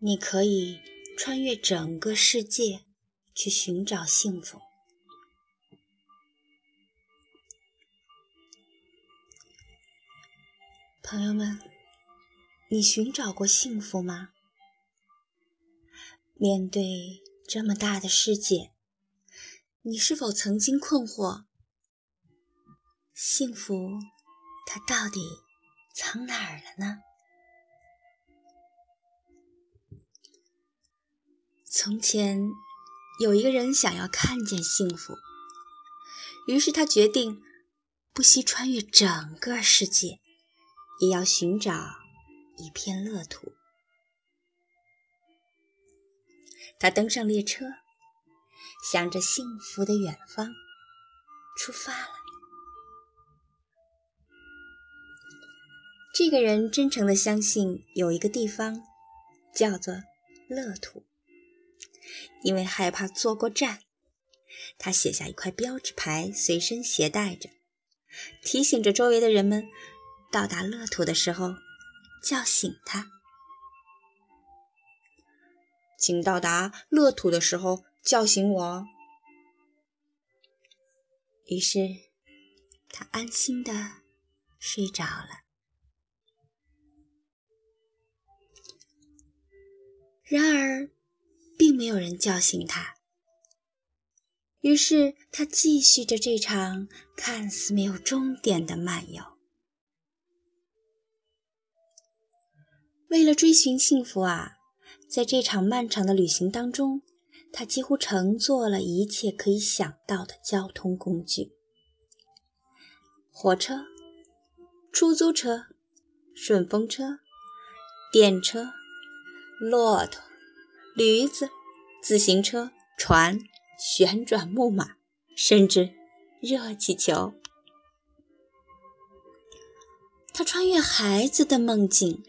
你可以穿越整个世界去寻找幸福。朋友们，你寻找过幸福吗？面对这么大的世界，你是否曾经困惑：幸福它到底藏哪儿了呢？从前有一个人想要看见幸福，于是他决定不惜穿越整个世界。也要寻找一片乐土。他登上列车，向着幸福的远方出发了。这个人真诚的相信有一个地方叫做乐土，因为害怕坐过站，他写下一块标志牌，随身携带着，提醒着周围的人们。到达乐土的时候，叫醒他。请到达乐土的时候叫醒我。于是，他安心的睡着了。然而，并没有人叫醒他。于是，他继续着这场看似没有终点的漫游。为了追寻幸福啊，在这场漫长的旅行当中，他几乎乘坐了一切可以想到的交通工具：火车、出租车、顺风车、电车、骆驼、驴子、自行车、船、旋转木马，甚至热气球。他穿越孩子的梦境。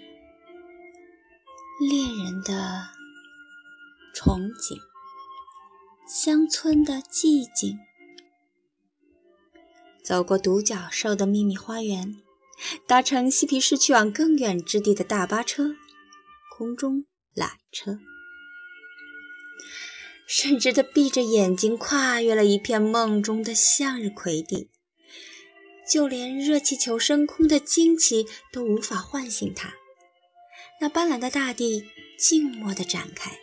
恋人的憧憬，乡村的寂静，走过独角兽的秘密花园，搭乘嬉皮士去往更远之地的大巴车、空中缆车，甚至他闭着眼睛跨越了一片梦中的向日葵地，就连热气球升空的惊奇都无法唤醒他。那斑斓的大地静默地展开，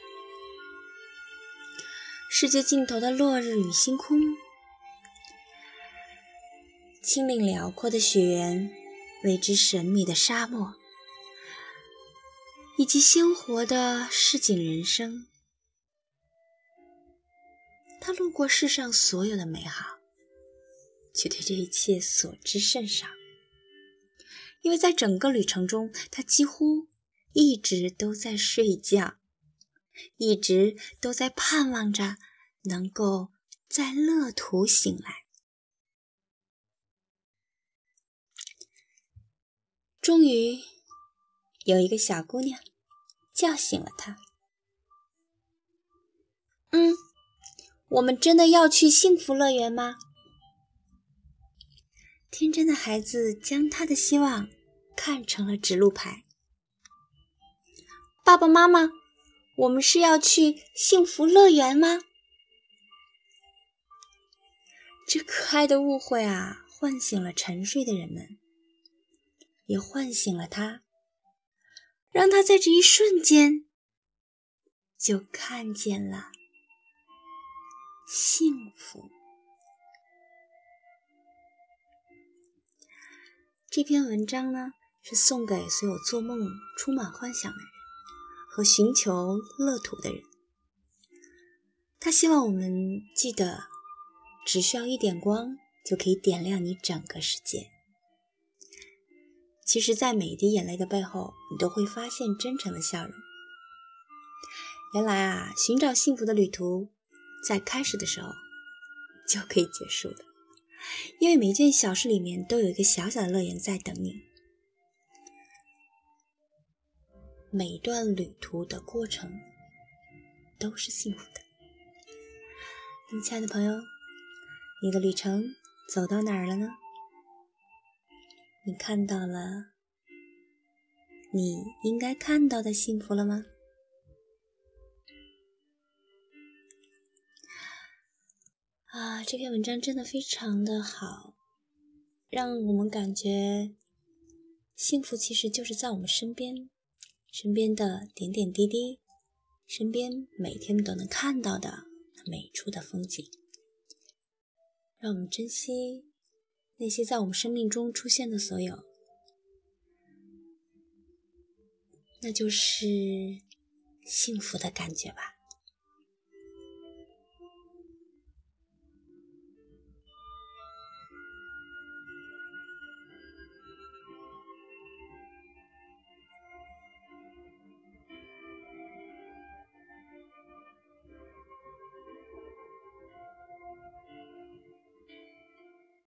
世界尽头的落日与星空，清冷辽阔的雪原，未知神秘的沙漠，以及鲜活的市井人生。他路过世上所有的美好，却对这一切所知甚少，因为在整个旅程中，他几乎。一直都在睡觉，一直都在盼望着能够在乐土醒来。终于，有一个小姑娘叫醒了他。嗯，我们真的要去幸福乐园吗？天真的孩子将他的希望看成了指路牌。爸爸妈妈，我们是要去幸福乐园吗？这可爱的误会啊，唤醒了沉睡的人们，也唤醒了他，让他在这一瞬间就看见了幸福。这篇文章呢，是送给所有做梦充满幻想的人。和寻求乐土的人，他希望我们记得，只需要一点光就可以点亮你整个世界。其实，在每一滴眼泪的背后，你都会发现真诚的笑容。原来啊，寻找幸福的旅途，在开始的时候就可以结束了，因为每一件小事里面都有一个小小的乐园在等你。每一段旅途的过程都是幸福的。那么，亲爱的朋友，你的旅程走到哪儿了呢？你看到了你应该看到的幸福了吗？啊，这篇文章真的非常的好，让我们感觉幸福其实就是在我们身边，身边的点点滴滴，身边每天都能看到的每处的风景。让我们珍惜那些在我们生命中出现的所有，那就是幸福的感觉吧。